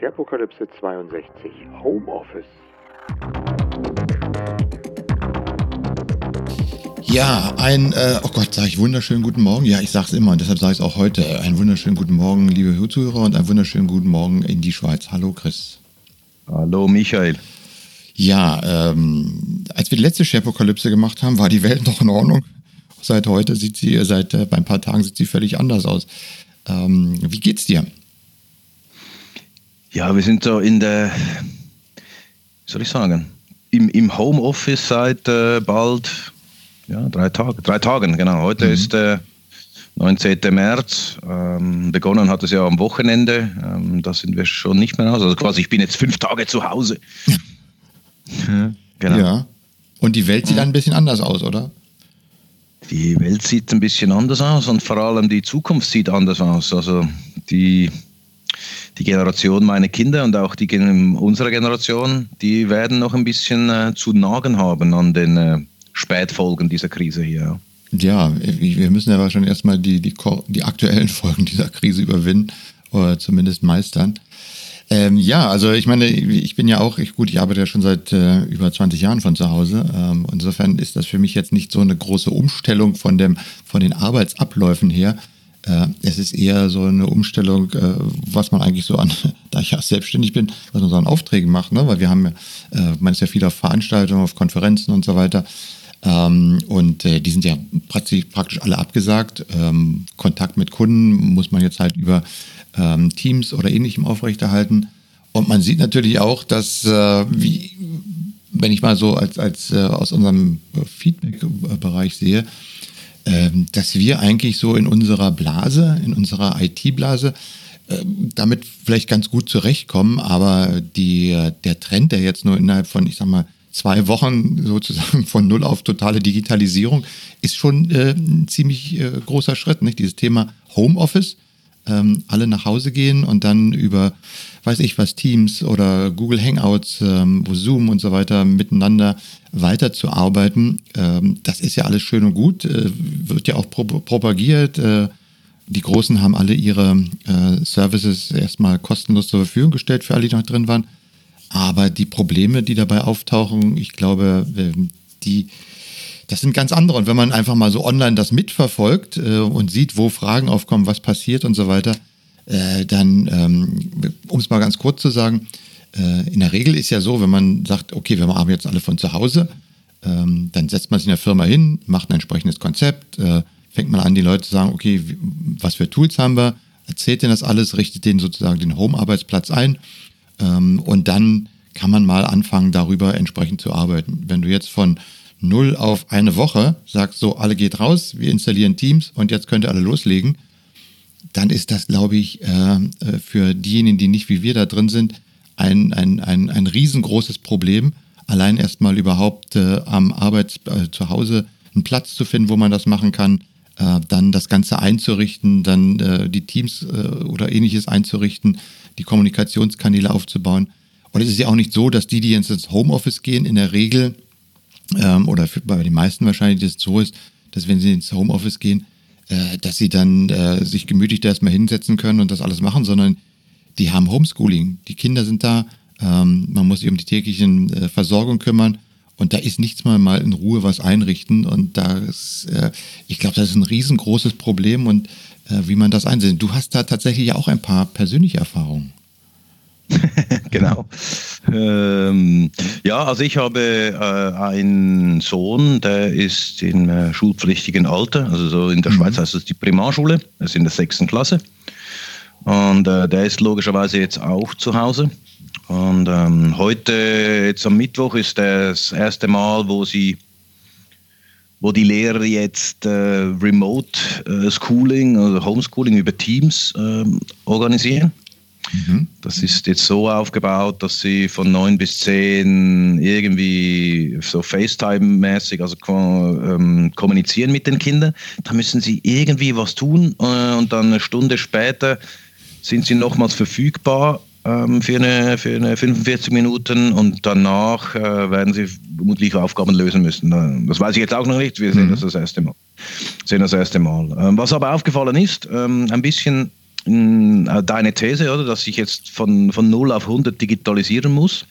Sherpokalypse 62 Homeoffice. Ja, ein, äh, oh Gott, sage ich wunderschönen guten Morgen. Ja, ich sage es immer und deshalb sage ich es auch heute. Einen wunderschönen guten Morgen, liebe Zuhörer und einen wunderschönen guten Morgen in die Schweiz. Hallo Chris. Hallo Michael. Ja, ähm, als wir die letzte Sherpokalypse gemacht haben, war die Welt noch in Ordnung. Seit heute sieht sie, seit äh, bei ein paar Tagen sieht sie völlig anders aus. Ähm, wie geht's dir? Ja, wir sind so in der, wie soll ich sagen, im, im Homeoffice seit äh, bald ja, drei Tagen. Drei Tagen, genau. Heute mhm. ist der 19. März. Ähm, begonnen hat es ja am Wochenende. Ähm, da sind wir schon nicht mehr aus. Also quasi, ich bin jetzt fünf Tage zu Hause. ja, genau. Ja. Und die Welt sieht ja. ein bisschen anders aus, oder? Die Welt sieht ein bisschen anders aus und vor allem die Zukunft sieht anders aus. Also die die Generation meiner Kinder und auch die unserer Generation, die werden noch ein bisschen äh, zu nagen haben an den äh, Spätfolgen dieser Krise hier. Ja, wir müssen ja wahrscheinlich erstmal die, die, die aktuellen Folgen dieser Krise überwinden oder zumindest meistern. Ähm, ja, also ich meine, ich bin ja auch, ich, gut, ich arbeite ja schon seit äh, über 20 Jahren von zu Hause. Ähm, insofern ist das für mich jetzt nicht so eine große Umstellung von, dem, von den Arbeitsabläufen her. Äh, es ist eher so eine Umstellung, äh, was man eigentlich so an, da ich ja selbstständig bin, was man so an Aufträgen macht, ne? weil wir haben ja, äh, man ist ja viel auf Veranstaltungen, auf Konferenzen und so weiter. Ähm, und die sind ja praktisch, praktisch alle abgesagt. Ähm, Kontakt mit Kunden muss man jetzt halt über ähm, Teams oder ähnlichem aufrechterhalten. Und man sieht natürlich auch, dass, wie, wenn ich mal so als, als aus unserem Feedback-Bereich sehe, dass wir eigentlich so in unserer Blase, in unserer IT-Blase, ähm, damit vielleicht ganz gut zurechtkommen, aber die, der Trend, der jetzt nur innerhalb von, ich sag mal, zwei Wochen sozusagen von null auf totale Digitalisierung, ist schon äh, ein ziemlich äh, großer Schritt. Nicht? Dieses Thema Homeoffice, ähm, alle nach Hause gehen und dann über, weiß ich was, Teams oder Google Hangouts, ähm, Zoom und so weiter miteinander weiterzuarbeiten. Ähm, das ist ja alles schön und gut, äh, wird ja auch pro propagiert. Äh, die Großen haben alle ihre äh, Services erstmal kostenlos zur Verfügung gestellt für alle, die noch drin waren. Aber die Probleme, die dabei auftauchen, ich glaube, die, das sind ganz andere. Und wenn man einfach mal so online das mitverfolgt äh, und sieht, wo Fragen aufkommen, was passiert und so weiter, äh, dann, ähm, um es mal ganz kurz zu sagen, äh, in der Regel ist ja so, wenn man sagt, okay, wir haben jetzt alle von zu Hause, ähm, dann setzt man sich in der Firma hin, macht ein entsprechendes Konzept, äh, fängt man an, die Leute zu sagen, okay, was für Tools haben wir, erzählt denen das alles, richtet denen sozusagen den Home-Arbeitsplatz ein ähm, und dann kann man mal anfangen, darüber entsprechend zu arbeiten. Wenn du jetzt von null auf eine Woche sagst, so, alle geht raus, wir installieren Teams und jetzt könnt ihr alle loslegen, dann ist das, glaube ich, äh, äh, für diejenigen, die nicht wie wir da drin sind, ein, ein, ein, ein riesengroßes Problem, allein erstmal überhaupt äh, am Arbeits äh, zu Hause einen Platz zu finden, wo man das machen kann, dann das Ganze einzurichten, dann die Teams oder ähnliches einzurichten, die Kommunikationskanäle aufzubauen. Und es ist ja auch nicht so, dass die, die jetzt ins Homeoffice gehen, in der Regel, ähm, oder für, bei den meisten wahrscheinlich, dass es so ist, dass wenn sie ins Homeoffice gehen, äh, dass sie dann äh, sich gemütlich da erstmal hinsetzen können und das alles machen, sondern die haben Homeschooling. Die Kinder sind da, ähm, man muss sich um die täglichen äh, Versorgung kümmern und da ist nichts mal mal in Ruhe was einrichten und da ist, äh, ich glaube, das ist ein riesengroßes Problem und äh, wie man das einsehen. Du hast da tatsächlich auch ein paar persönliche Erfahrungen. genau. Ähm, ja, also ich habe äh, einen Sohn, der ist im äh, schulpflichtigen Alter, also so in der mhm. Schweiz heißt es die Primarschule, er ist in der sechsten Klasse. Und äh, der ist logischerweise jetzt auch zu Hause. Und ähm, heute, jetzt am Mittwoch, ist das erste Mal, wo sie wo die Lehrer jetzt äh, Remote äh, Schooling oder Homeschooling über Teams äh, organisieren. Mhm. Das ist jetzt so aufgebaut, dass sie von neun bis zehn irgendwie so FaceTime-mäßig, also ähm, kommunizieren mit den Kindern. Da müssen sie irgendwie was tun äh, und dann eine Stunde später sind sie nochmals verfügbar ähm, für, eine, für eine 45 Minuten und danach äh, werden sie vermutlich Aufgaben lösen müssen. Das weiß ich jetzt auch noch nicht. Wir sehen mhm. das das erste Mal. Sehen das erste Mal. Ähm, was aber aufgefallen ist, ähm, ein bisschen deine These, oder, dass ich jetzt von, von 0 auf 100 digitalisieren muss.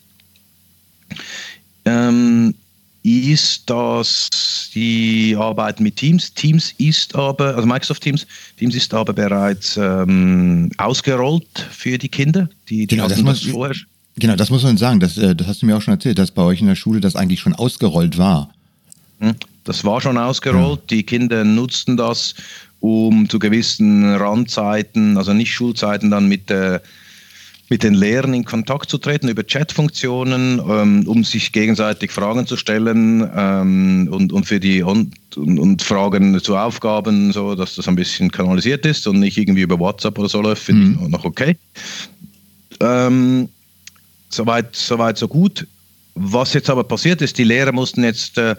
Ähm, ist das die Arbeit mit Teams. Teams ist aber, also Microsoft Teams, Teams ist aber bereits ähm, ausgerollt für die Kinder. Die, die genau, das, muss, das vorher. Genau, das muss man sagen. Das, äh, das hast du mir auch schon erzählt, dass bei euch in der Schule das eigentlich schon ausgerollt war. Hm, das war schon ausgerollt. Ja. Die Kinder nutzten das, um zu gewissen Randzeiten, also nicht Schulzeiten, dann mit der mit den Lehrern in Kontakt zu treten über Chatfunktionen, ähm, um sich gegenseitig Fragen zu stellen ähm, und, und für die und, und, und, Fragen zu Aufgaben, so dass das ein bisschen kanalisiert ist und nicht irgendwie über WhatsApp oder so läuft, finde mhm. ich noch okay. Ähm, soweit, soweit, so gut. Was jetzt aber passiert ist, die Lehrer mussten jetzt äh,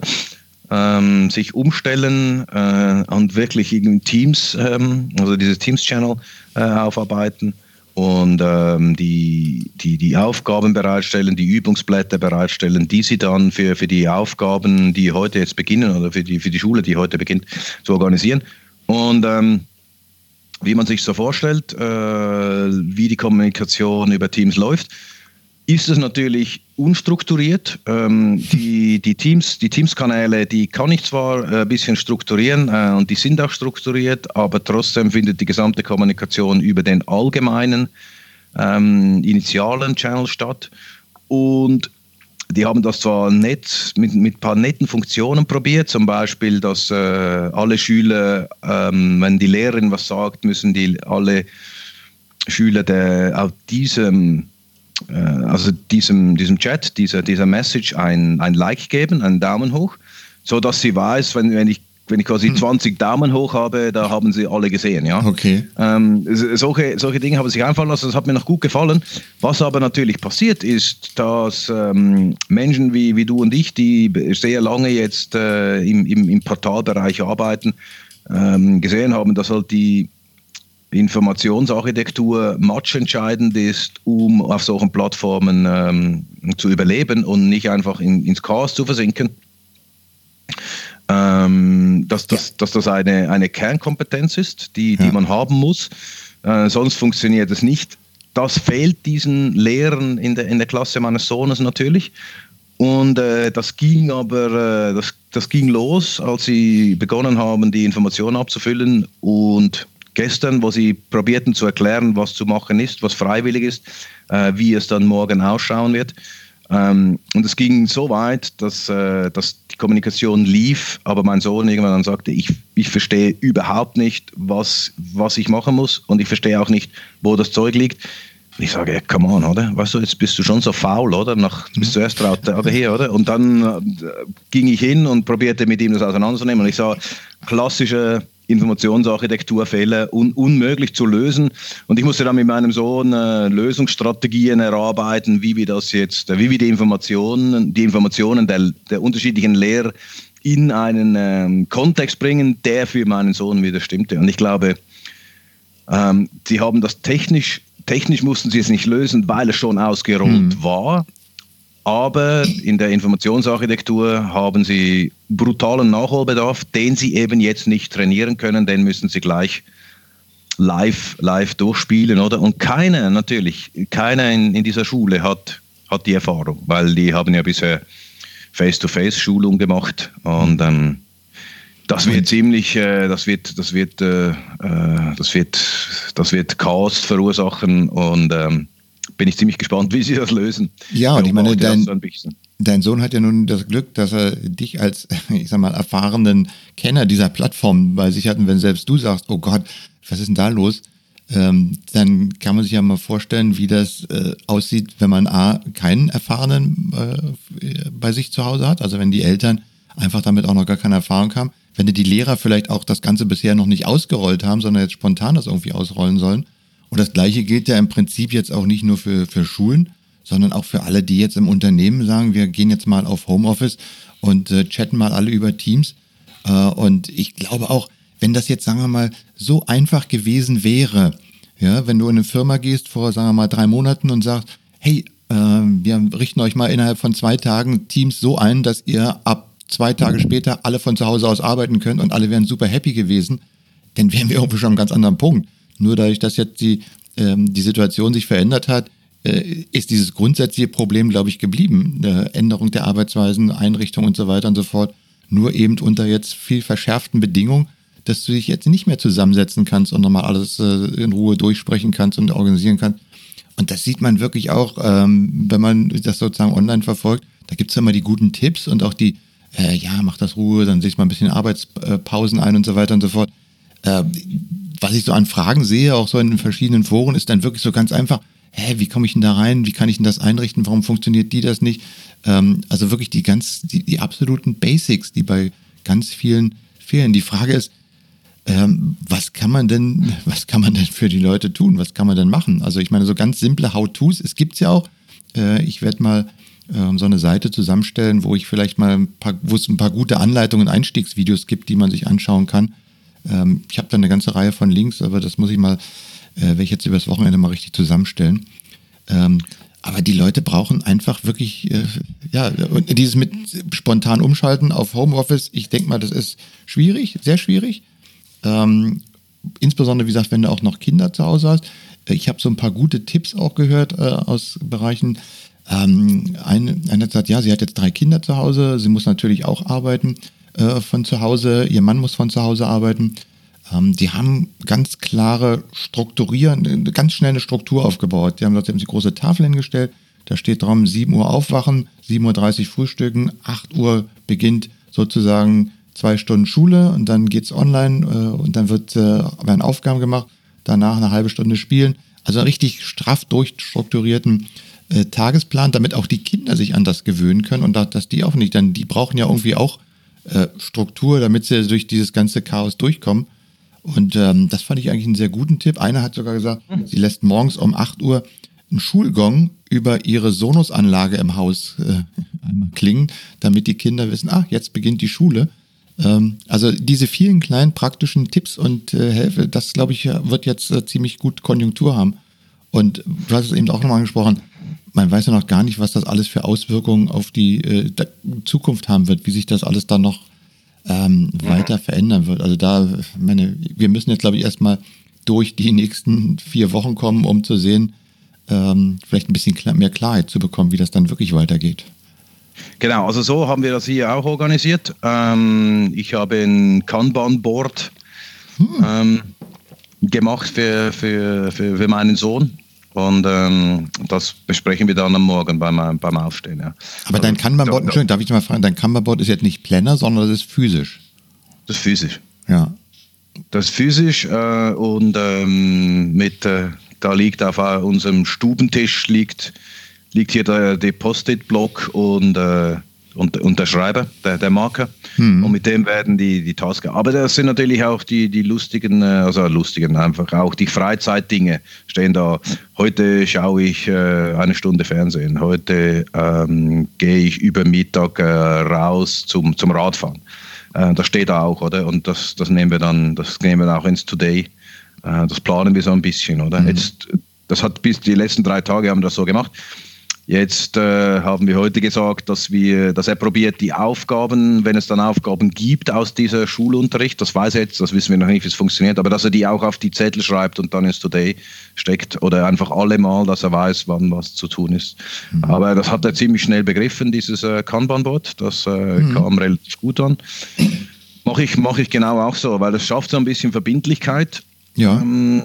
ähm, sich umstellen äh, und wirklich in Teams, ähm, also dieses Teams-Channel äh, aufarbeiten und ähm, die, die, die Aufgaben bereitstellen, die Übungsblätter bereitstellen, die sie dann für, für die Aufgaben, die heute jetzt beginnen oder für die, für die Schule, die heute beginnt, zu organisieren. Und ähm, wie man sich so vorstellt, äh, wie die Kommunikation über Teams läuft, ist es natürlich unstrukturiert. Ähm, die, die, Teams, die Teams-Kanäle, die kann ich zwar ein bisschen strukturieren äh, und die sind auch strukturiert, aber trotzdem findet die gesamte Kommunikation über den allgemeinen ähm, initialen Channel statt. Und die haben das zwar nett mit, mit ein paar netten Funktionen probiert, zum Beispiel, dass äh, alle Schüler, ähm, wenn die Lehrerin was sagt, müssen die alle Schüler der, auf diesem äh, also diesem, diesem Chat, dieser, dieser Message ein, ein Like geben, einen Daumen hoch, so dass sie weiß, wenn, wenn ich wenn ich quasi hm. 20 Daumen hoch habe, da haben sie alle gesehen, ja. Okay. Ähm, solche, solche Dinge haben sich einfallen lassen, das hat mir noch gut gefallen. Was aber natürlich passiert ist, dass ähm, Menschen wie, wie du und ich, die sehr lange jetzt äh, im, im, im Portalbereich arbeiten, ähm, gesehen haben, dass halt die Informationsarchitektur matchentscheidend ist, um auf solchen Plattformen ähm, zu überleben und nicht einfach in, ins Chaos zu versinken. Ähm, dass, das, dass das eine, eine Kernkompetenz ist, die, die ja. man haben muss. Äh, sonst funktioniert es nicht. Das fehlt diesen Lehrern in der, in der Klasse meines Sohnes natürlich. Und äh, das ging aber, äh, das, das ging los, als sie begonnen haben, die Informationen abzufüllen und gestern, wo sie probierten zu erklären, was zu machen ist, was freiwillig ist, äh, wie es dann morgen ausschauen wird. Ähm, und es ging so weit, dass, äh, dass die Kommunikation lief, aber mein Sohn irgendwann dann sagte, ich, ich verstehe überhaupt nicht, was, was ich machen muss und ich verstehe auch nicht, wo das Zeug liegt. Und ich sage, come on, oder? Weißt du, jetzt bist du schon so faul, oder? Nach, bist du erst drei Tage hier, oder? Und dann äh, ging ich hin und probierte mit ihm das auseinanderzunehmen. Und ich sah klassische Informationsarchitekturfälle un unmöglich zu lösen. Und ich musste dann mit meinem Sohn äh, Lösungsstrategien erarbeiten, wie wir das jetzt, äh, wie wir die Informationen, die Informationen der, der unterschiedlichen Lehrer in einen ähm, Kontext bringen, der für meinen Sohn wieder stimmte. Und ich glaube, ähm, sie haben das technisch, technisch mussten sie es nicht lösen, weil es schon ausgerollt mhm. war. Aber in der Informationsarchitektur haben sie brutalen Nachholbedarf, den sie eben jetzt nicht trainieren können, den müssen sie gleich live, live durchspielen, oder? Und keiner, natürlich, keiner in, in dieser Schule hat, hat die Erfahrung, weil die haben ja bisher Face-to-Face-Schulung gemacht und ähm, das wird ziemlich, äh, das wird, das wird, äh, äh das wird, das wird Chaos verursachen und ähm, bin ich ziemlich gespannt, wie sie das lösen. Ja, und ich meine, dein, dein Sohn hat ja nun das Glück, dass er dich als, ich sag mal, erfahrenen Kenner dieser Plattform bei sich hat. Und wenn selbst du sagst, oh Gott, was ist denn da los? Ähm, dann kann man sich ja mal vorstellen, wie das äh, aussieht, wenn man A, keinen Erfahrenen äh, bei sich zu Hause hat. Also wenn die Eltern einfach damit auch noch gar keine Erfahrung haben. Wenn die Lehrer vielleicht auch das Ganze bisher noch nicht ausgerollt haben, sondern jetzt spontan das irgendwie ausrollen sollen. Und das Gleiche gilt ja im Prinzip jetzt auch nicht nur für, für Schulen, sondern auch für alle, die jetzt im Unternehmen sagen, wir gehen jetzt mal auf Homeoffice und äh, chatten mal alle über Teams. Äh, und ich glaube auch, wenn das jetzt, sagen wir mal, so einfach gewesen wäre, ja, wenn du in eine Firma gehst vor, sagen wir mal, drei Monaten und sagst, hey, äh, wir richten euch mal innerhalb von zwei Tagen Teams so ein, dass ihr ab zwei Tage später alle von zu Hause aus arbeiten könnt und alle wären super happy gewesen, dann wären wir irgendwie schon am ganz anderen Punkt. Nur dadurch, dass jetzt die, ähm, die Situation sich verändert hat, äh, ist dieses grundsätzliche Problem, glaube ich, geblieben. Äh, Änderung der Arbeitsweisen, Einrichtung und so weiter und so fort. Nur eben unter jetzt viel verschärften Bedingungen, dass du dich jetzt nicht mehr zusammensetzen kannst und nochmal alles äh, in Ruhe durchsprechen kannst und organisieren kannst. Und das sieht man wirklich auch, ähm, wenn man das sozusagen online verfolgt. Da gibt es immer die guten Tipps und auch die, äh, ja, mach das Ruhe, dann setzt mal ein bisschen Arbeitspausen ein und so weiter und so fort. Äh, was ich so an Fragen sehe, auch so in den verschiedenen Foren, ist dann wirklich so ganz einfach, hä, wie komme ich denn da rein? Wie kann ich denn das einrichten? Warum funktioniert die das nicht? Ähm, also wirklich die ganz, die, die absoluten Basics, die bei ganz vielen fehlen. Die Frage ist, ähm, was kann man denn, was kann man denn für die Leute tun? Was kann man denn machen? Also ich meine, so ganz simple How-Tos, es gibt's ja auch. Äh, ich werde mal ähm, so eine Seite zusammenstellen, wo ich vielleicht mal ein paar, wo es ein paar gute Anleitungen, Einstiegsvideos gibt, die man sich anschauen kann. Ähm, ich habe da eine ganze Reihe von Links, aber das muss ich mal, äh, werde ich jetzt übers Wochenende mal richtig zusammenstellen. Ähm, aber die Leute brauchen einfach wirklich, äh, ja, und dieses mit spontan umschalten auf Homeoffice, ich denke mal, das ist schwierig, sehr schwierig. Ähm, insbesondere, wie gesagt, wenn du auch noch Kinder zu Hause hast. Äh, ich habe so ein paar gute Tipps auch gehört äh, aus Bereichen. Ähm, eine, eine hat gesagt, ja, sie hat jetzt drei Kinder zu Hause, sie muss natürlich auch arbeiten äh, von zu Hause, ihr Mann muss von zu Hause arbeiten. Ähm, die haben ganz klare Strukturieren, ganz schnell eine Struktur aufgebaut. Die haben, dort, haben große Tafel hingestellt, da steht drauf, 7 Uhr aufwachen, 7.30 Uhr frühstücken, 8 Uhr beginnt sozusagen zwei Stunden Schule und dann geht es online äh, und dann wird, äh, werden Aufgaben gemacht, danach eine halbe Stunde spielen. Also richtig straff durchstrukturierten äh, Tagesplan, damit auch die Kinder sich an das gewöhnen können und da, dass die auch nicht, denn die brauchen ja irgendwie auch äh, Struktur, damit sie durch dieses ganze Chaos durchkommen. Und ähm, das fand ich eigentlich einen sehr guten Tipp. Einer hat sogar gesagt, mhm. sie lässt morgens um 8 Uhr einen Schulgong über ihre Sonusanlage im Haus äh, einmal klingen, damit die Kinder wissen, ah, jetzt beginnt die Schule. Ähm, also diese vielen kleinen praktischen Tipps und äh, Hilfe, das glaube ich, wird jetzt äh, ziemlich gut Konjunktur haben. Und du hast es eben auch nochmal angesprochen, man weiß ja noch gar nicht, was das alles für Auswirkungen auf die äh, Zukunft haben wird, wie sich das alles dann noch ähm, weiter verändern wird. Also da, meine, wir müssen jetzt, glaube ich, erstmal durch die nächsten vier Wochen kommen, um zu sehen, ähm, vielleicht ein bisschen mehr Klarheit zu bekommen, wie das dann wirklich weitergeht. Genau, also so haben wir das hier auch organisiert. Ähm, ich habe ein Kanban-Board hm. ähm, gemacht für, für, für, für meinen Sohn. Und ähm, das besprechen wir dann am Morgen beim, beim Aufstehen. Ja. Aber also, dein Kanban-Board, Entschuldigung, darf ich mal fragen, dein Kanban-Board ist jetzt nicht Planner, sondern das ist physisch. Das ist physisch. Ja. Das ist physisch äh, und ähm, mit, äh, da liegt auf unserem Stubentisch liegt, liegt hier der, der Post-it-Block und äh, und, und der Schreiber, der, der Marker. Mhm. Und mit dem werden die, die Tasks. Aber das sind natürlich auch die, die lustigen, äh, also lustigen, einfach auch die Freizeitdinge stehen da. Heute schaue ich äh, eine Stunde Fernsehen. Heute ähm, gehe ich über Mittag äh, raus zum, zum Radfahren. Äh, das steht da auch, oder? Und das, das nehmen wir dann, das nehmen wir auch ins Today. Äh, das planen wir so ein bisschen, oder? Mhm. Jetzt, das hat bis die letzten drei Tage haben wir das so gemacht. Jetzt äh, haben wir heute gesagt, dass, wir, dass er probiert, die Aufgaben, wenn es dann Aufgaben gibt aus dieser Schulunterricht, das weiß er jetzt, das wissen wir noch nicht, wie es funktioniert, aber dass er die auch auf die Zettel schreibt und dann ins Today steckt oder einfach alle mal, dass er weiß, wann was zu tun ist. Mhm. Aber das hat er ziemlich schnell begriffen, dieses äh, Kanban-Board, das äh, mhm. kam relativ gut an. Mache ich, mach ich genau auch so, weil es schafft so ein bisschen Verbindlichkeit ja. Ähm,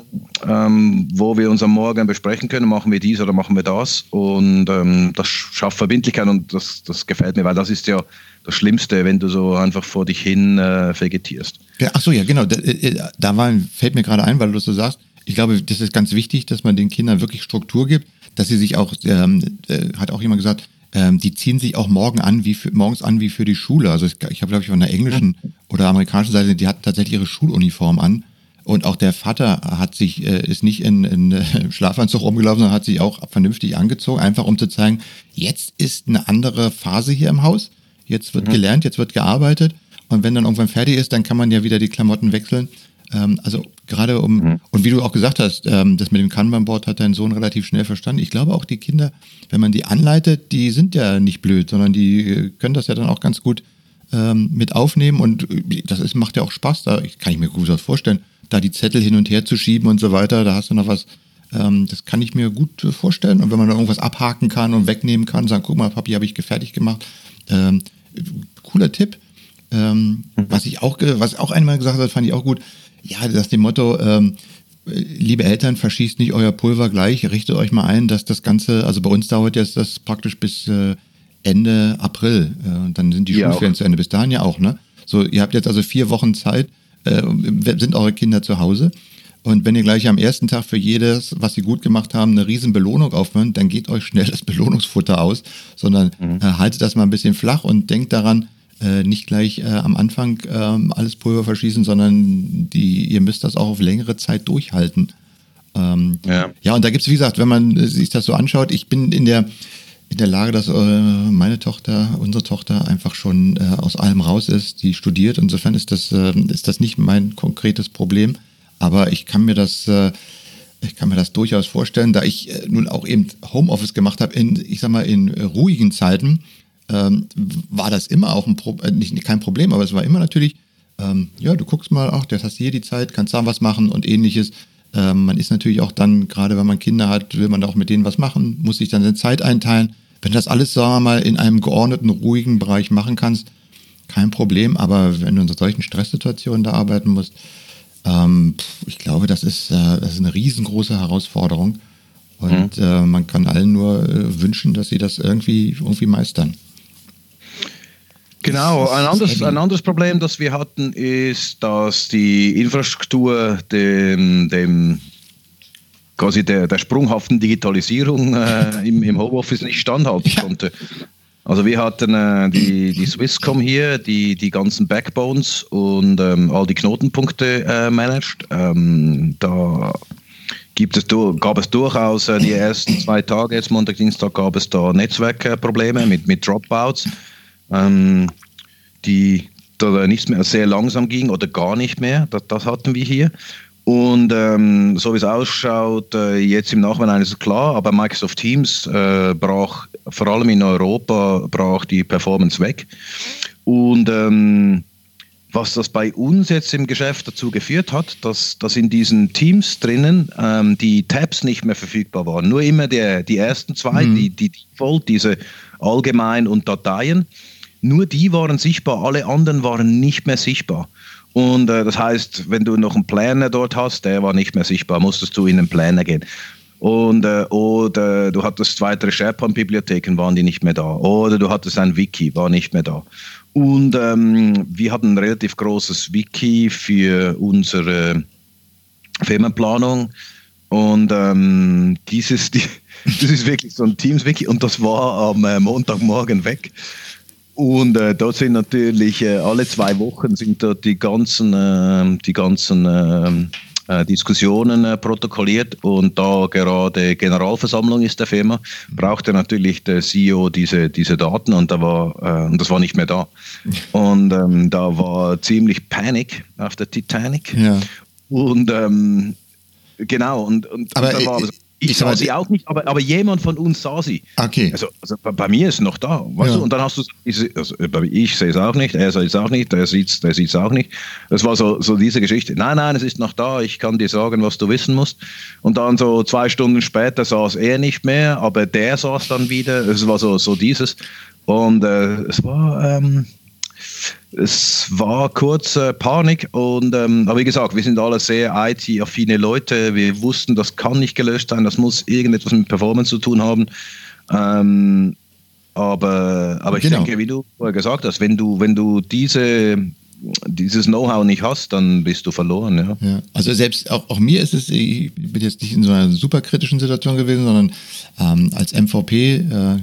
ähm, wo wir uns am Morgen besprechen können, machen wir dies oder machen wir das. Und ähm, das schafft Verbindlichkeit und das, das gefällt mir, weil das ist ja das Schlimmste, wenn du so einfach vor dich hin äh, vegetierst. Ja, ach so, ja, genau. Da, äh, da war, fällt mir gerade ein, weil du so sagst. Ich glaube, das ist ganz wichtig, dass man den Kindern wirklich Struktur gibt, dass sie sich auch, ähm, äh, hat auch jemand gesagt, ähm, die ziehen sich auch morgen an, wie für, morgens an wie für die Schule. Also ich, ich habe, glaube ich, von der englischen oder amerikanischen Seite, die hat tatsächlich ihre Schuluniform an. Und auch der Vater hat sich, äh, ist nicht in, in äh, Schlafanzug rumgelaufen, sondern hat sich auch vernünftig angezogen, einfach um zu zeigen, jetzt ist eine andere Phase hier im Haus. Jetzt wird mhm. gelernt, jetzt wird gearbeitet. Und wenn dann irgendwann fertig ist, dann kann man ja wieder die Klamotten wechseln. Ähm, also gerade um, mhm. und wie du auch gesagt hast, ähm, das mit dem Kanban-Board hat dein Sohn relativ schnell verstanden. Ich glaube auch die Kinder, wenn man die anleitet, die sind ja nicht blöd, sondern die äh, können das ja dann auch ganz gut ähm, mit aufnehmen und äh, das ist, macht ja auch Spaß, da kann ich mir gut was vorstellen da die Zettel hin und her zu schieben und so weiter. Da hast du noch was, ähm, das kann ich mir gut äh, vorstellen. Und wenn man da irgendwas abhaken kann und wegnehmen kann und sagen, guck mal, Papi, habe ich fertig gemacht. Ähm, cooler Tipp. Ähm, mhm. Was ich auch, was auch einmal gesagt hat, fand ich auch gut. Ja, das dem Motto, ähm, liebe Eltern, verschießt nicht euer Pulver gleich, richtet euch mal ein, dass das Ganze, also bei uns dauert jetzt das praktisch bis äh, Ende April. Äh, dann sind die ja, Schulferien auch. zu Ende. Bis dahin ja auch, ne? So, ihr habt jetzt also vier Wochen Zeit, äh, sind eure Kinder zu Hause. Und wenn ihr gleich am ersten Tag für jedes, was sie gut gemacht haben, eine riesen Belohnung aufhört, dann geht euch schnell das Belohnungsfutter aus, sondern mhm. äh, haltet das mal ein bisschen flach und denkt daran, äh, nicht gleich äh, am Anfang äh, alles Pulver verschießen, sondern die, ihr müsst das auch auf längere Zeit durchhalten. Ähm, ja. ja, und da gibt es, wie gesagt, wenn man sich das so anschaut, ich bin in der, in der Lage, dass äh, meine Tochter, unsere Tochter einfach schon äh, aus allem raus ist, die studiert. Insofern ist das, äh, ist das nicht mein konkretes Problem. Aber ich kann mir das, ich kann mir das durchaus vorstellen, da ich nun auch eben Homeoffice gemacht habe in, ich sag mal, in ruhigen Zeiten, ähm, war das immer auch ein nicht, kein Problem, aber es war immer natürlich, ähm, ja, du guckst mal, ach, das hast hier die Zeit, kannst da was machen und ähnliches. Ähm, man ist natürlich auch dann, gerade wenn man Kinder hat, will man auch mit denen was machen, muss sich dann seine Zeit einteilen. Wenn du das alles, sagen wir mal, in einem geordneten, ruhigen Bereich machen kannst, kein Problem. Aber wenn du in solchen Stresssituationen da arbeiten musst, ähm, ich glaube, das ist, äh, das ist eine riesengroße Herausforderung. Und mhm. äh, man kann allen nur äh, wünschen, dass sie das irgendwie, irgendwie meistern. Genau, ein anderes, ein anderes Problem, das wir hatten, ist, dass die Infrastruktur dem, dem quasi der, der sprunghaften Digitalisierung äh, im, im Homeoffice nicht standhalten konnte. Also wir hatten äh, die, die Swisscom hier, die die ganzen Backbones und ähm, all die Knotenpunkte äh, managt. Ähm, da gibt es, gab es durchaus äh, die ersten zwei Tage, jetzt Montag, Dienstag, gab es da Netzwerkprobleme mit, mit Dropouts, ähm, die da nichts mehr sehr langsam ging oder gar nicht mehr. Das, das hatten wir hier. Und ähm, so wie es ausschaut, äh, jetzt im Nachhinein ist es klar, aber Microsoft Teams äh, brach vor allem in Europa brach die Performance weg. Und ähm, was das bei uns jetzt im Geschäft dazu geführt hat, dass, dass in diesen Teams drinnen ähm, die Tabs nicht mehr verfügbar waren. Nur immer der, die ersten zwei, mhm. die, die Default, diese allgemein und Dateien, nur die waren sichtbar, alle anderen waren nicht mehr sichtbar. Und äh, das heißt, wenn du noch einen Planner dort hast, der war nicht mehr sichtbar, musstest du in den Planner gehen. Und, äh, oder du hattest weitere SharePoint-Bibliotheken, waren die nicht mehr da. Oder du hattest ein Wiki, war nicht mehr da. Und ähm, wir hatten ein relativ großes Wiki für unsere Firmenplanung. Und ähm, dieses, die, das ist wirklich so ein Teams-Wiki und das war am äh, Montagmorgen weg. Und äh, dort sind natürlich äh, alle zwei Wochen sind dort die ganzen, äh, die ganzen ähm, äh, Diskussionen äh, protokolliert und da gerade Generalversammlung ist der Firma, brauchte natürlich der CEO diese, diese Daten und da war äh, und das war nicht mehr da. Und ähm, da war ziemlich Panik auf der Titanic. Ja. Und ähm, genau, und, und, aber, und da war ich, ich sah sie auch nicht, aber, aber jemand von uns sah sie. Okay. Also, also bei, bei, mir ist es noch da. Weißt ja. du? Und dann hast du ich, also, ich sehe es auch nicht, er sieht es auch nicht, der sieht der es auch nicht. Das war so, so diese Geschichte. Nein, nein, es ist noch da, ich kann dir sagen, was du wissen musst. Und dann so zwei Stunden später saß er nicht mehr, aber der saß dann wieder. Es war so, so dieses. Und äh, es war. Ähm, es war kurz äh, Panik und ähm, aber wie gesagt, wir sind alle sehr IT-affine Leute. Wir wussten, das kann nicht gelöscht sein, das muss irgendetwas mit Performance zu tun haben. Ähm, aber aber ich genau. denke, wie du vorher gesagt hast, wenn du wenn du diese dieses Know-how nicht hast, dann bist du verloren. Ja. ja. Also selbst auch, auch mir ist es, ich bin jetzt nicht in so einer super kritischen Situation gewesen, sondern ähm, als MVP, äh,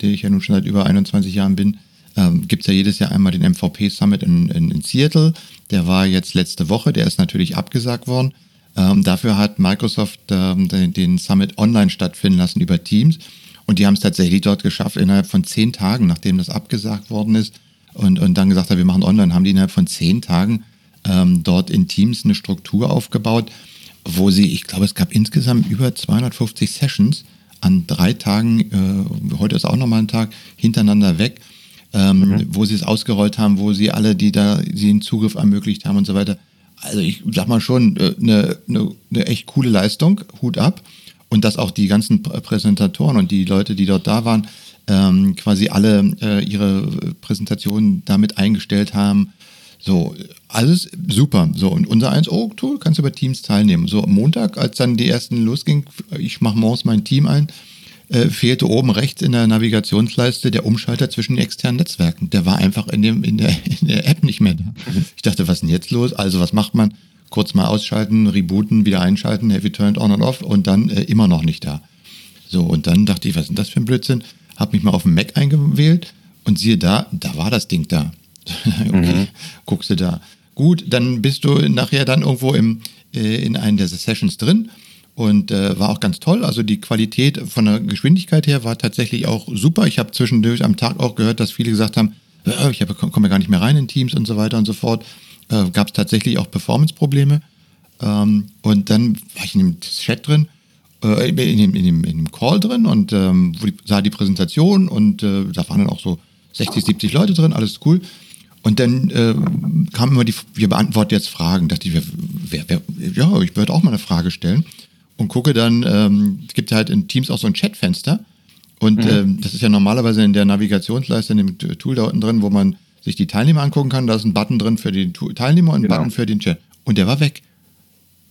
der ich ja nun schon seit über 21 Jahren bin, ähm, gibt es ja jedes Jahr einmal den MVP Summit in, in, in, Seattle. Der war jetzt letzte Woche, der ist natürlich abgesagt worden. Ähm, dafür hat Microsoft ähm, den, den, Summit online stattfinden lassen über Teams. Und die haben es tatsächlich dort geschafft, innerhalb von zehn Tagen, nachdem das abgesagt worden ist und, und dann gesagt hat, wir machen online, haben die innerhalb von zehn Tagen ähm, dort in Teams eine Struktur aufgebaut, wo sie, ich glaube, es gab insgesamt über 250 Sessions an drei Tagen, äh, heute ist auch nochmal ein Tag, hintereinander weg ähm, mhm. wo sie es ausgerollt haben, wo sie alle, die da sie einen Zugriff ermöglicht haben und so weiter, also ich sag mal schon, eine, äh, eine, eine echt coole Leistung, Hut ab. Und dass auch die ganzen Präsentatoren und die Leute, die dort da waren, ähm, quasi alle äh, ihre Präsentationen damit eingestellt haben. So, alles super. So, und unser eins, oh, toll, kannst du bei Teams teilnehmen. So, am Montag, als dann die ersten losging, ich mache morgens mein Team ein, äh, fehlte oben rechts in der Navigationsleiste der Umschalter zwischen den externen Netzwerken. Der war einfach in, dem, in, der, in der App nicht mehr da. Ich dachte, was ist denn jetzt los? Also was macht man? Kurz mal ausschalten, rebooten, wieder einschalten, heavy turned on and off und dann äh, immer noch nicht da. So, und dann dachte ich, was ist denn das für ein Blödsinn? Hab mich mal auf dem Mac eingewählt und siehe da, da war das Ding da. okay, mhm. guckst du da. Gut, dann bist du nachher dann irgendwo im, äh, in einer der Sessions drin und äh, war auch ganz toll. Also die Qualität von der Geschwindigkeit her war tatsächlich auch super. Ich habe zwischendurch am Tag auch gehört, dass viele gesagt haben, äh, ich komme gar nicht mehr rein in Teams und so weiter und so fort. Äh, Gab es tatsächlich auch Performance-Probleme. Ähm, und dann war ich in dem Chat drin, äh, in, dem, in, dem, in dem Call drin und ähm, sah die Präsentation und äh, da waren dann auch so 60, 70 Leute drin, alles cool. Und dann äh, kam immer die, wir beantworten jetzt Fragen. Dachte ich, wer, wer, ja, ich würde auch mal eine Frage stellen und gucke dann, ähm, es gibt halt in Teams auch so ein Chatfenster. Und mhm. ähm, das ist ja normalerweise in der Navigationsleiste, in dem Tool da unten drin, wo man sich die Teilnehmer angucken kann. Da ist ein Button drin für den Teilnehmer und ein genau. Button für den Chat. Und der war weg.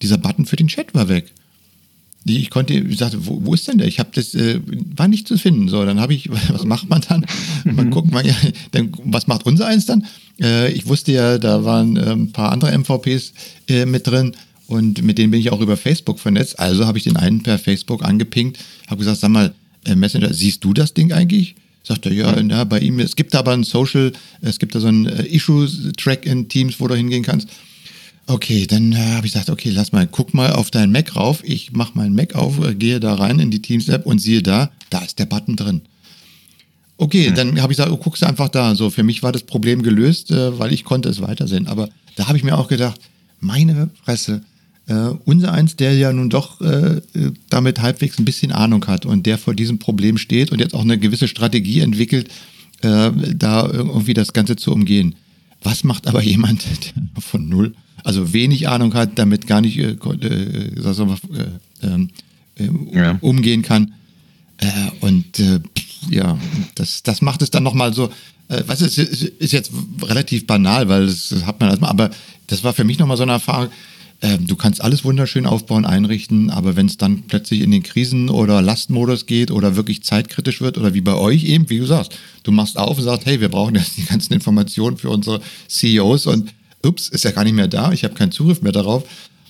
Dieser Button für den Chat war weg. Ich konnte, ich sagte, wo, wo ist denn der? Ich habe das, äh, war nicht zu finden. So, dann habe ich, was macht man dann? Man guckt mal, ja, dann, was macht unser eins dann? Äh, ich wusste ja, da waren äh, ein paar andere MVPs äh, mit drin. Und mit denen bin ich auch über Facebook vernetzt. Also habe ich den einen per Facebook angepinkt, habe gesagt, sag mal, äh, Messenger, siehst du das Ding eigentlich? Sagt er, ja, ja, bei ihm, es gibt aber ein Social, es gibt da so ein äh, Issue-Track in Teams, wo du hingehen kannst. Okay, dann äh, habe ich gesagt, okay, lass mal, guck mal auf deinen Mac rauf. Ich mache meinen Mac auf, äh, gehe da rein in die Teams-App und siehe da, da ist der Button drin. Okay, hm. dann habe ich gesagt, oh, guckst du einfach da. So, für mich war das Problem gelöst, äh, weil ich konnte es weitersehen. Aber da habe ich mir auch gedacht, meine Fresse, äh, unser eins, der ja nun doch äh, damit halbwegs ein bisschen Ahnung hat und der vor diesem Problem steht und jetzt auch eine gewisse Strategie entwickelt, äh, da irgendwie das Ganze zu umgehen. Was macht aber jemand, der von null, also wenig Ahnung hat, damit gar nicht äh, äh, ähm, äh, ja. umgehen kann? und ja, das, das macht es dann nochmal so, äh, was ist, ist jetzt relativ banal, weil das hat man erstmal, aber das war für mich nochmal so eine Erfahrung, du kannst alles wunderschön aufbauen, einrichten, aber wenn es dann plötzlich in den Krisen- oder Lastmodus geht oder wirklich zeitkritisch wird oder wie bei euch eben, wie du sagst, du machst auf und sagst, hey, wir brauchen jetzt die ganzen Informationen für unsere CEOs und ups, ist ja gar nicht mehr da, ich habe keinen Zugriff mehr darauf.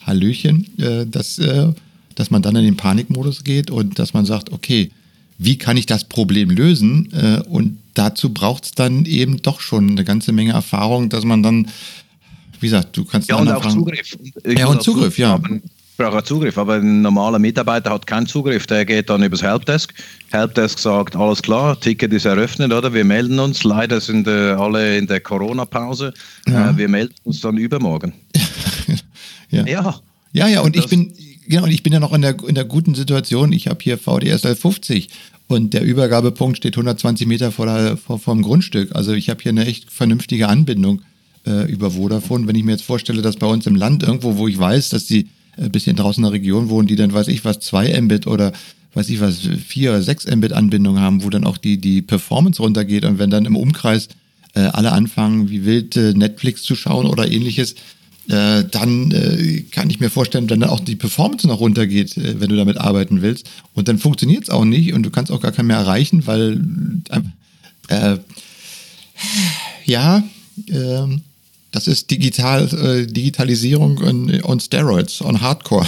Hallöchen, äh, dass, äh, dass man dann in den Panikmodus geht und dass man sagt, okay, wie kann ich das Problem lösen? Äh, und dazu braucht es dann eben doch schon eine ganze Menge Erfahrung, dass man dann wie gesagt, du kannst ja und auch fragen. Zugriff. Ich ja und Zugriff, ja. braucht Zugriff, aber ein normaler Mitarbeiter hat keinen Zugriff. Der geht dann übers Helpdesk. Helpdesk sagt, alles klar, Ticket ist eröffnet, oder? Wir melden uns. Leider sind äh, alle in der Corona-Pause. Ja. Äh, wir melden uns dann übermorgen. ja. ja. Ja, ja, und ich bin, genau, und ich bin ja noch in der, in der guten Situation. Ich habe hier VDSL 50 und der Übergabepunkt steht 120 Meter vor, der, vor, vor dem Grundstück. Also ich habe hier eine echt vernünftige Anbindung äh, über Vodafone. Wenn ich mir jetzt vorstelle, dass bei uns im Land irgendwo, wo ich weiß, dass die ein bisschen draußen in der Region wohnen, die dann, weiß ich was, 2 Mbit oder weiß ich was, 4 oder 6 Mbit Anbindung haben, wo dann auch die, die Performance runtergeht und wenn dann im Umkreis äh, alle anfangen, wie wild äh, Netflix zu schauen oder ähnliches, äh, dann äh, kann ich mir vorstellen, wenn dann auch die Performance noch runtergeht, äh, wenn du damit arbeiten willst. Und dann funktioniert es auch nicht und du kannst auch gar keinen mehr erreichen, weil äh, ja, äh, das ist digital, äh, Digitalisierung on, on Steroids, on Hardcore.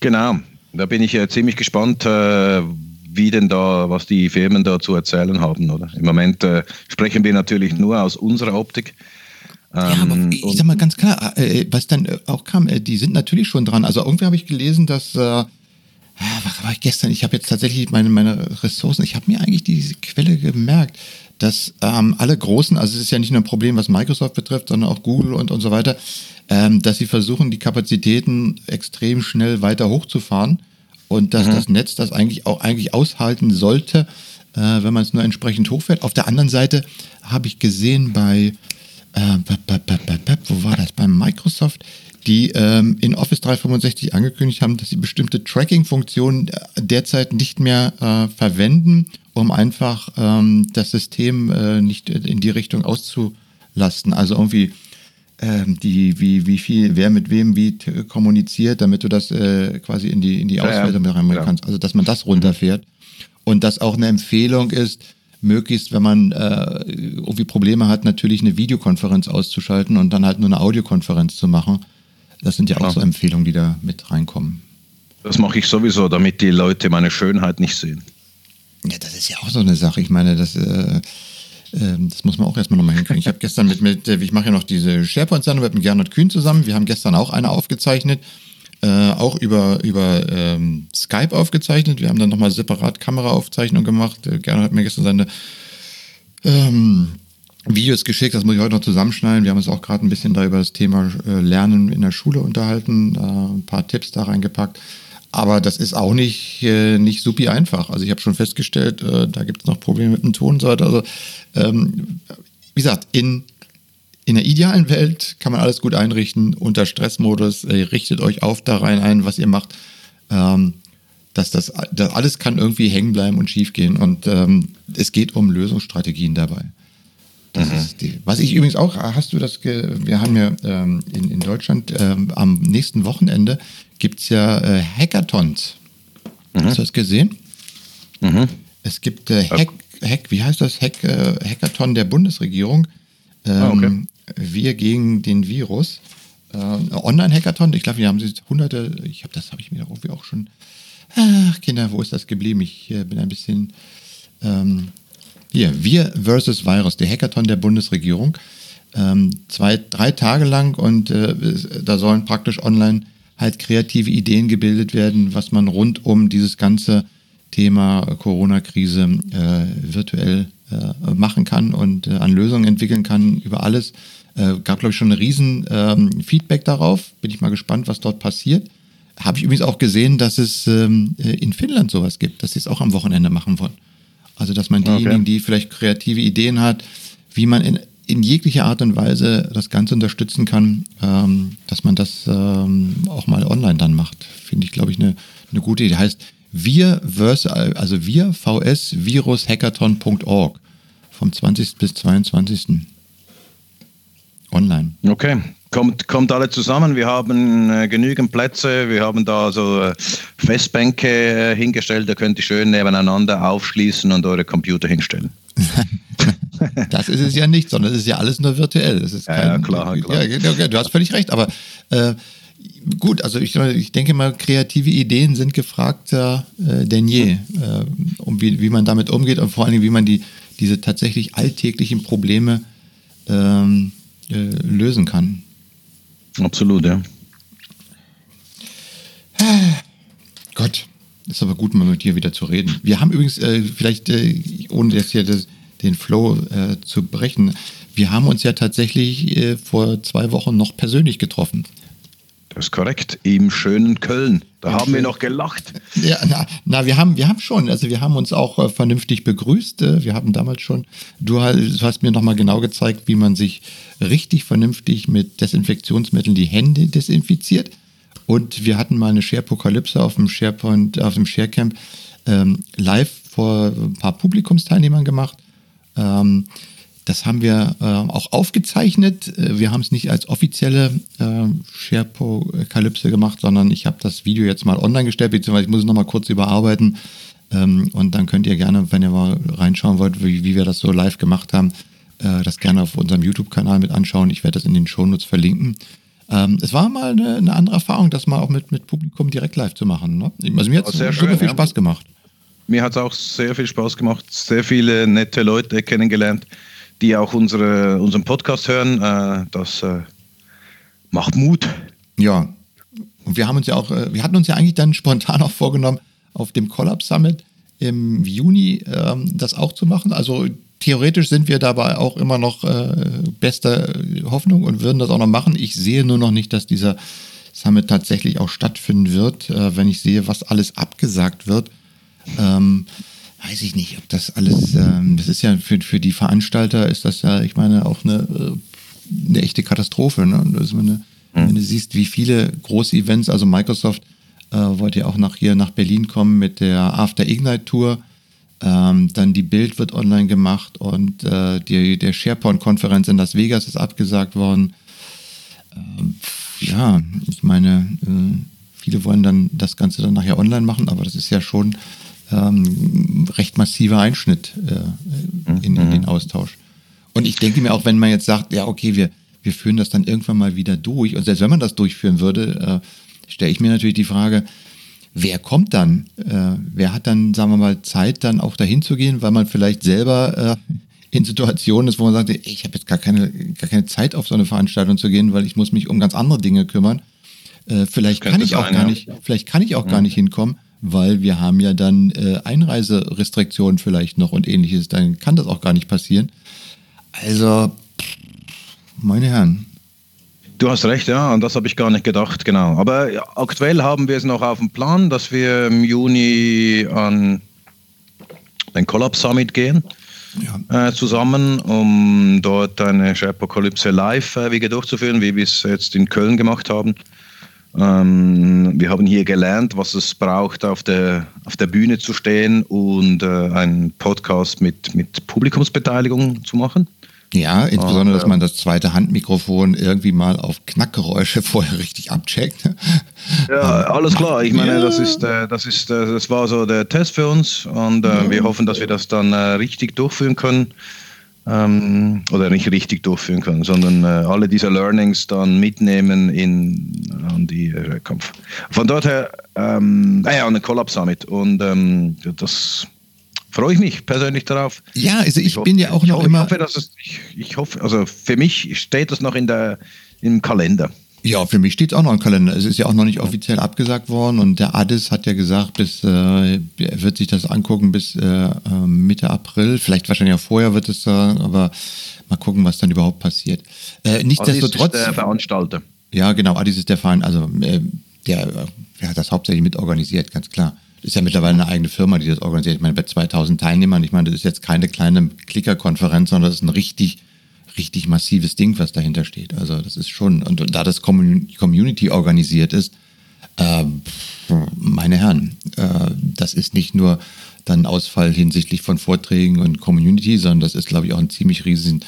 Genau, da bin ich äh, ziemlich gespannt, äh, wie denn da, was die Firmen da zu erzählen haben, oder? Im Moment äh, sprechen wir natürlich nur aus unserer Optik. ja, aber ähm, ich sag mal ganz klar, äh, äh, was dann auch kam, die sind natürlich schon dran. Also irgendwie habe ich gelesen, dass äh, was war ich gestern? Ich habe jetzt tatsächlich meine, meine Ressourcen, ich habe mir eigentlich diese Quelle gemerkt dass ähm, alle Großen, also es ist ja nicht nur ein Problem, was Microsoft betrifft, sondern auch Google und, und so weiter, ähm, dass sie versuchen, die Kapazitäten extrem schnell weiter hochzufahren und dass mhm. das Netz das eigentlich auch eigentlich aushalten sollte, äh, wenn man es nur entsprechend hochfährt. Auf der anderen Seite habe ich gesehen bei äh, wo war das? Bei Microsoft, die ähm, in Office 365 angekündigt haben, dass sie bestimmte Tracking-Funktionen äh, derzeit nicht mehr äh, verwenden, um einfach ähm, das System äh, nicht in die Richtung auszulasten. Also irgendwie ähm, die, wie, wie viel, wer mit wem wie kommuniziert, damit du das äh, quasi in die, in die Auswertung reinbringen ja. kannst. Also dass man das runterfährt. Und das auch eine Empfehlung ist, möglichst, wenn man äh, irgendwie Probleme hat, natürlich eine Videokonferenz auszuschalten und dann halt nur eine Audiokonferenz zu machen. Das sind ja auch so Empfehlungen, die da mit reinkommen. Das mache ich sowieso, damit die Leute meine Schönheit nicht sehen. Ja, das ist ja auch so eine Sache. Ich meine, das, äh, äh, das muss man auch erstmal nochmal hinkriegen. Ich habe gestern mit, mit, ich mache ja noch diese SharePoint-Sendung mit Gernot Kühn zusammen. Wir haben gestern auch eine aufgezeichnet, äh, auch über, über ähm, Skype aufgezeichnet. Wir haben dann nochmal separat Kameraaufzeichnung gemacht. Äh, Gernot hat mir gestern seine ähm, Videos geschickt, das muss ich heute noch zusammenschneiden. Wir haben uns auch gerade ein bisschen da über das Thema äh, Lernen in der Schule unterhalten, äh, ein paar Tipps da reingepackt. Aber das ist auch nicht, äh, nicht supi einfach. Also ich habe schon festgestellt, äh, da gibt es noch Probleme mit dem Ton und so weiter. Also ähm, wie gesagt, in, in der idealen Welt kann man alles gut einrichten unter Stressmodus. Äh, richtet euch auf da rein ein, was ihr macht. Ähm, dass das, das alles kann irgendwie hängen bleiben und schief gehen. Und ähm, es geht um Lösungsstrategien dabei. Mhm. die, was ich übrigens auch, hast du das, wir haben ja ähm, in, in Deutschland ähm, am nächsten Wochenende gibt es ja äh, Hackathons. Mhm. Hast du das gesehen? Mhm. Es gibt äh, Hack, Hack, wie heißt das? Hack, äh, Hackathon der Bundesregierung. Ähm, ah, okay. Wir gegen den Virus. Äh, Online-Hackathon, ich glaube, wir haben jetzt hunderte, ich habe das habe ich mir irgendwie auch schon. Ach, Kinder, wo ist das geblieben? Ich äh, bin ein bisschen ähm, hier, wir versus Virus, der Hackathon der Bundesregierung. Ähm, zwei, drei Tage lang und äh, da sollen praktisch online halt kreative Ideen gebildet werden, was man rund um dieses ganze Thema Corona-Krise äh, virtuell äh, machen kann und äh, an Lösungen entwickeln kann über alles. Äh, gab, glaube ich, schon ein riesen ähm, Feedback darauf. Bin ich mal gespannt, was dort passiert. Habe ich übrigens auch gesehen, dass es ähm, in Finnland sowas gibt, dass sie es auch am Wochenende machen wollen. Also, dass man diejenigen, okay. die vielleicht kreative Ideen hat, wie man in, in jeglicher Art und Weise das Ganze unterstützen kann, ähm, dass man das ähm, auch mal online dann macht. Finde ich, glaube ich, eine, eine gute Idee. Heißt wir versus, also wir vs virushackathon.org vom 20. bis 22. online. Okay kommt, kommt alle zusammen. Wir haben äh, genügend Plätze. Wir haben da so äh, Festbänke äh, hingestellt. Da könnt ihr schön nebeneinander aufschließen und eure Computer hinstellen. das ist es ja nicht, sondern es ist ja alles nur virtuell. Das ist kein, ja, klar, klar. Ja, okay, du hast völlig recht. Aber äh, gut, also ich, ich denke mal, kreative Ideen sind gefragter äh, denn je, äh, um wie, wie man damit umgeht und vor allen Dingen, wie man die, diese tatsächlich alltäglichen Probleme ähm, äh, lösen kann. Absolut, ja. Gott, ist aber gut, mal mit dir wieder zu reden. Wir haben übrigens, äh, vielleicht, äh, ohne jetzt hier das, den Flow äh, zu brechen, wir haben uns ja tatsächlich äh, vor zwei Wochen noch persönlich getroffen. Das ist korrekt, im schönen Köln. Da haben wir noch gelacht. Ja, na, na, wir haben, wir haben schon, also wir haben uns auch äh, vernünftig begrüßt. Äh, wir haben damals schon, du, du hast mir nochmal genau gezeigt, wie man sich richtig vernünftig mit Desinfektionsmitteln die Hände desinfiziert. Und wir hatten mal eine Sharepokalypse auf dem SharePoint, auf dem ShareCamp ähm, live vor ein paar Publikumsteilnehmern gemacht. Ähm, das haben wir äh, auch aufgezeichnet. Äh, wir haben es nicht als offizielle äh, Sharepokalypse gemacht, sondern ich habe das Video jetzt mal online gestellt, beziehungsweise ich muss es nochmal kurz überarbeiten. Ähm, und dann könnt ihr gerne, wenn ihr mal reinschauen wollt, wie, wie wir das so live gemacht haben, äh, das gerne auf unserem YouTube-Kanal mit anschauen. Ich werde das in den Shownotes verlinken. Ähm, es war mal eine, eine, andere Erfahrung, das mal auch mit, mit Publikum direkt live zu machen. Ne? Also mir hat es super schön, viel ja. Spaß gemacht. Mir hat es auch sehr viel Spaß gemacht, sehr viele nette Leute kennengelernt die auch unsere, unseren Podcast hören. Äh, das äh, macht Mut. Ja. Und wir haben uns ja auch, äh, wir hatten uns ja eigentlich dann spontan auch vorgenommen, auf dem Collapse Summit im Juni ähm, das auch zu machen. Also theoretisch sind wir dabei auch immer noch äh, bester Hoffnung und würden das auch noch machen. Ich sehe nur noch nicht, dass dieser Summit tatsächlich auch stattfinden wird, äh, wenn ich sehe, was alles abgesagt wird. Ähm, weiß ich nicht, ob das alles, ähm, das ist ja für, für die Veranstalter ist das ja, ich meine, auch eine eine echte Katastrophe. Ne? Also wenn, du, mhm. wenn du siehst, wie viele große Events, also Microsoft äh, wollte ja auch nach hier nach Berlin kommen mit der After Ignite Tour. Ähm, dann die Bild wird online gemacht und äh, die, der SharePoint-Konferenz in Las Vegas ist abgesagt worden. Ähm, ja, ich meine, äh, viele wollen dann das Ganze dann nachher online machen, aber das ist ja schon ähm, recht massiver Einschnitt äh, in, in, den mhm. Austausch. Und ich denke mir auch, wenn man jetzt sagt, ja, okay, wir, wir führen das dann irgendwann mal wieder durch, und selbst wenn man das durchführen würde, äh, stelle ich mir natürlich die Frage, wer kommt dann? Äh, wer hat dann, sagen wir mal, Zeit, dann auch dahin zu gehen, weil man vielleicht selber äh, in Situationen ist, wo man sagt, ich habe jetzt gar keine, gar keine Zeit auf so eine Veranstaltung zu gehen, weil ich muss mich um ganz andere Dinge kümmern. Äh, vielleicht kann ich auch sein, gar ja. nicht, vielleicht kann ich auch ja. gar nicht hinkommen, weil wir haben ja dann äh, Einreiserestriktionen vielleicht noch und ähnliches. Dann kann das auch gar nicht passieren. Also, meine Herren. Du hast recht, ja, und das habe ich gar nicht gedacht, genau. Aber aktuell haben wir es noch auf dem Plan, dass wir im Juni an den Collab Summit gehen. Ja. Äh, zusammen, um dort eine Sharepocalypse live äh, wieder durchzuführen, wie wir es jetzt in Köln gemacht haben. Ähm, wir haben hier gelernt, was es braucht, auf der, auf der Bühne zu stehen und äh, einen Podcast mit, mit Publikumsbeteiligung zu machen. Ja, insbesondere, dass man das zweite Handmikrofon irgendwie mal auf Knackgeräusche vorher richtig abcheckt. Ja, alles klar. Ich meine, das ist, äh, das ist, äh, das war so der Test für uns und äh, wir hoffen, dass wir das dann äh, richtig durchführen können ähm, oder nicht richtig durchführen können, sondern äh, alle diese Learnings dann mitnehmen in an die äh, Kampf. Von dort her, ähm, ah ja, an den Collab Summit und ähm, das freue ich mich persönlich darauf. Ja, also ich, ich bin ja auch noch hoffe, immer. Ich hoffe, dass es, ich, ich hoffe, also für mich steht das noch in der im Kalender. Ja, für mich steht es auch noch im Kalender. Es ist ja auch noch nicht offiziell abgesagt worden und der Addis hat ja gesagt, bis äh, er wird sich das angucken bis äh, ähm, Mitte April. Vielleicht wahrscheinlich auch vorher wird es, äh, aber mal gucken, was dann überhaupt passiert. Äh, nichtsdestotrotz. Addis ist der Veranstalter. Ja, genau. Addis ist der Verein, also äh, der, der hat das hauptsächlich mitorganisiert, ganz klar. Ist ja mittlerweile eine eigene Firma, die das organisiert. Ich meine, bei 2000 Teilnehmern, ich meine, das ist jetzt keine kleine Klickerkonferenz, sondern das ist ein richtig richtig massives Ding, was dahinter steht. Also das ist schon, und, und da das Community organisiert ist, äh, meine Herren, äh, das ist nicht nur dann Ausfall hinsichtlich von Vorträgen und Community, sondern das ist, glaube ich, auch ein ziemlich riesen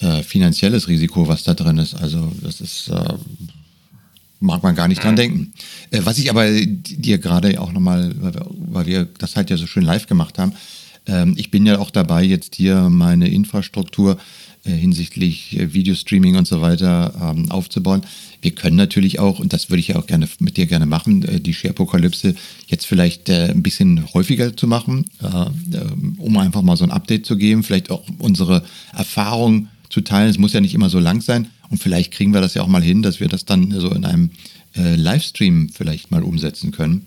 äh, finanzielles Risiko, was da drin ist. Also das ist, äh, mag man gar nicht dran denken. Äh, was ich aber dir gerade auch nochmal, weil wir, weil wir das halt ja so schön live gemacht haben, ich bin ja auch dabei, jetzt hier meine Infrastruktur äh, hinsichtlich äh, Videostreaming und so weiter ähm, aufzubauen. Wir können natürlich auch, und das würde ich ja auch gerne mit dir gerne machen, äh, die Sharepokalypse jetzt vielleicht ein bisschen häufiger zu machen, äh, um einfach mal so ein Update zu geben, vielleicht auch unsere Erfahrungen zu teilen. Es muss ja nicht immer so lang sein und vielleicht kriegen wir das ja auch mal hin, dass wir das dann so in einem Livestream vielleicht mal umsetzen können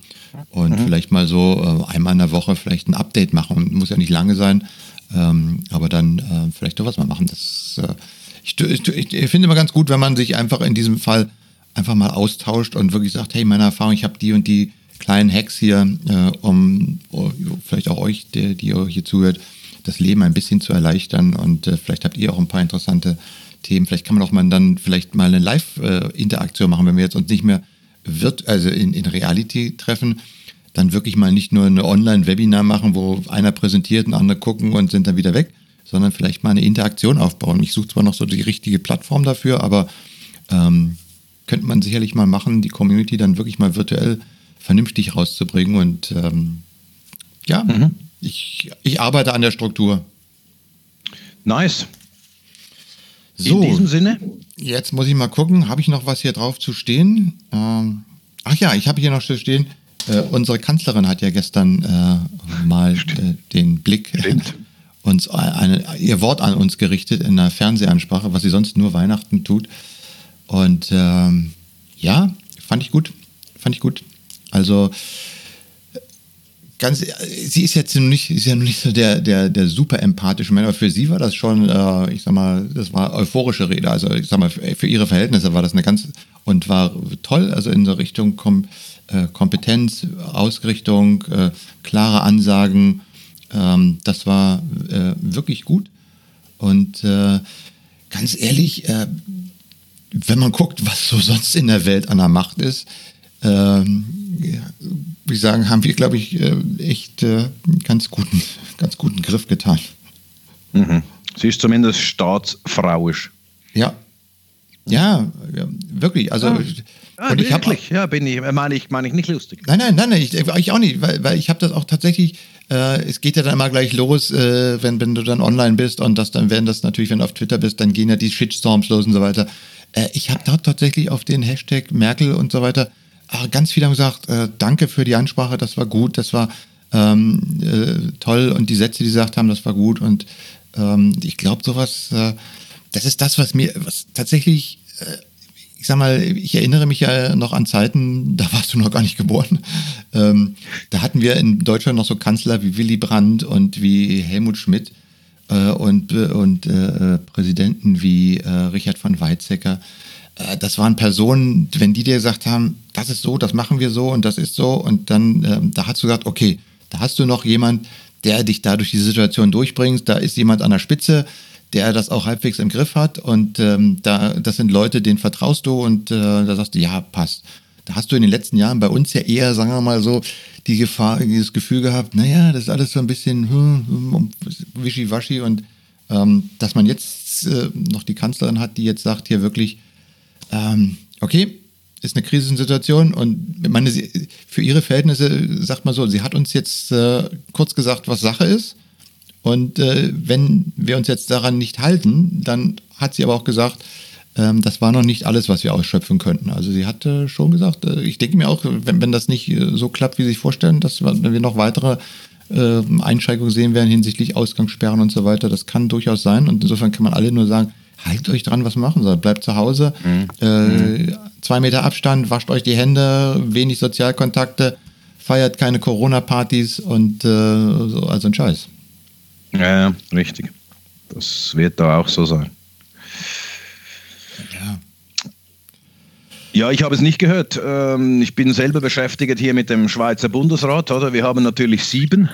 und mhm. vielleicht mal so einmal in der Woche vielleicht ein Update machen. Muss ja nicht lange sein, ähm, aber dann äh, vielleicht doch was mal machen. Das, äh, ich, ich, ich finde immer ganz gut, wenn man sich einfach in diesem Fall einfach mal austauscht und wirklich sagt, hey, meine Erfahrung, ich habe die und die kleinen Hacks hier, äh, um oh, vielleicht auch euch, die, die ihr hier zuhört, das Leben ein bisschen zu erleichtern und äh, vielleicht habt ihr auch ein paar interessante Themen. Vielleicht kann man auch mal dann vielleicht mal eine Live-Interaktion machen, wenn wir jetzt uns nicht mehr wird, also in, in Reality treffen, dann wirklich mal nicht nur eine Online-Webinar machen, wo einer präsentiert und andere gucken und sind dann wieder weg, sondern vielleicht mal eine Interaktion aufbauen. Ich suche zwar noch so die richtige Plattform dafür, aber ähm, könnte man sicherlich mal machen, die Community dann wirklich mal virtuell vernünftig rauszubringen. Und ähm, ja, mhm. ich, ich arbeite an der Struktur. Nice. So, In diesem Sinne? Jetzt muss ich mal gucken, habe ich noch was hier drauf zu stehen? Ähm, ach ja, ich habe hier noch zu stehen, äh, unsere Kanzlerin hat ja gestern äh, mal äh, den Blick uns eine, ihr Wort an uns gerichtet in einer Fernsehansprache, was sie sonst nur Weihnachten tut. Und ähm, ja, fand ich gut. Fand ich gut. Also ganz, sie ist jetzt nicht, ist ja nicht so der, der, der super empathische Mensch, aber für sie war das schon, äh, ich sag mal, das war euphorische Rede. Also ich sag mal, für ihre Verhältnisse war das eine ganz und war toll, also in so Richtung kom, äh, Kompetenz, Ausrichtung, äh, klare Ansagen. Ähm, das war äh, wirklich gut. Und äh, ganz ehrlich, äh, wenn man guckt, was so sonst in der Welt an der Macht ist, wie sagen, haben wir, glaube ich, äh, echt äh, ganz guten, ganz guten Griff getan. Mhm. Sie ist zumindest staatsfrauisch. Ja. Ja, ja wirklich. Also, ah. Ah, und ich wirklich, hab, ja, bin ich, meine ich, meine ich nicht lustig. Nein, nein, nein, nein ich, ich auch nicht, weil, weil ich habe das auch tatsächlich, äh, es geht ja dann immer gleich los, äh, wenn, wenn du dann online bist und das dann werden das natürlich, wenn du auf Twitter bist, dann gehen ja die Shitstorms los und so weiter. Äh, ich habe da tatsächlich auf den Hashtag Merkel und so weiter äh, ganz viele haben gesagt, äh, danke für die Ansprache, das war gut, das war ähm, äh, toll und die Sätze, die sie gesagt haben, das war gut und ähm, ich glaube sowas, äh, das ist das, was mir, was tatsächlich, äh, ich sag mal, ich erinnere mich ja noch an Zeiten, da warst du noch gar nicht geboren. Ähm, da hatten wir in Deutschland noch so Kanzler wie Willy Brandt und wie Helmut Schmidt äh, und, und äh, Präsidenten wie Richard von Weizsäcker. Das waren Personen, wenn die dir gesagt haben, das ist so, das machen wir so und das ist so. Und dann, ähm, da hast du gesagt, okay, da hast du noch jemand, der dich da durch die Situation durchbringt, da ist jemand an der Spitze, der das auch halbwegs im Griff hat. Und ähm, da, das sind Leute, denen vertraust du und äh, da sagst du, ja, passt. Da hast du in den letzten Jahren bei uns ja eher, sagen wir mal so, die Gefahr, dieses Gefühl gehabt, naja, das ist alles so ein bisschen hm, hm, wischiwaschi. Und ähm, dass man jetzt äh, noch die Kanzlerin hat, die jetzt sagt, hier wirklich, ähm, okay, ist eine Krisensituation und meine, für ihre Verhältnisse, sagt man so, sie hat uns jetzt äh, kurz gesagt, was Sache ist. Und äh, wenn wir uns jetzt daran nicht halten, dann hat sie aber auch gesagt, ähm, das war noch nicht alles, was wir ausschöpfen könnten. Also sie hatte schon gesagt, äh, ich denke mir auch, wenn, wenn das nicht äh, so klappt, wie Sie sich vorstellen, dass wir noch weitere äh, Einschränkungen sehen werden hinsichtlich Ausgangssperren und so weiter, das kann durchaus sein. Und insofern kann man alle nur sagen, haltet euch dran, was machen soll. Bleibt zu Hause, mhm. Äh, zwei Meter Abstand, wascht euch die Hände, wenig Sozialkontakte, feiert keine Corona-Partys und äh, so, also ein Scheiß. Ja, richtig. Das wird da auch so sein. Ja. Ja, ich habe es nicht gehört. Ähm, ich bin selber beschäftigt hier mit dem Schweizer Bundesrat. Oder? Wir haben natürlich sieben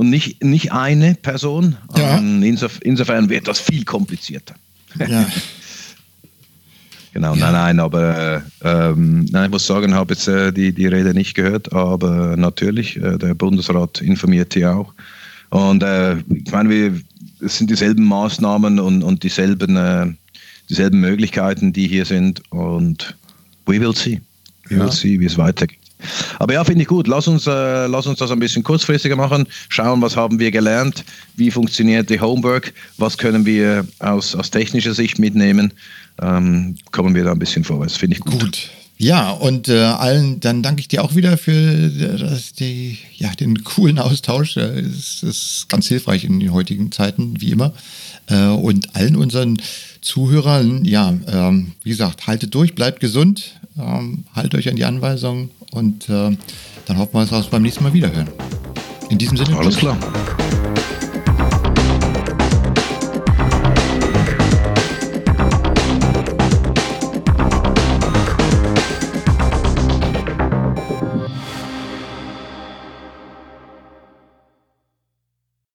und nicht, nicht eine Person. Ja. Ähm, insof insofern wird das viel komplizierter. Ja. genau, ja. nein, nein, aber ähm, nein, ich muss sagen, ich habe jetzt äh, die, die Rede nicht gehört, aber natürlich, äh, der Bundesrat informiert hier auch. Und äh, ich meine, wir, es sind dieselben Maßnahmen und, und dieselben, äh, dieselben Möglichkeiten, die hier sind. Und we will see. We will see, wie es weitergeht. Aber ja, finde ich gut. Lass uns, äh, lass uns das ein bisschen kurzfristiger machen. Schauen, was haben wir gelernt? Wie funktioniert die Homework? Was können wir aus, aus technischer Sicht mitnehmen? Ähm, kommen wir da ein bisschen vorwärts. Finde ich gut. Gut. Ja, und äh, allen, dann danke ich dir auch wieder für das, die, ja, den coolen Austausch. Es ist ganz hilfreich in den heutigen Zeiten, wie immer. Äh, und allen unseren Zuhörern, ja, ähm, wie gesagt, haltet durch, bleibt gesund, ähm, haltet euch an die Anweisungen und äh, dann hoffen wir, dass wir uns beim nächsten Mal wieder hören. In diesem Sinne. Alles klar.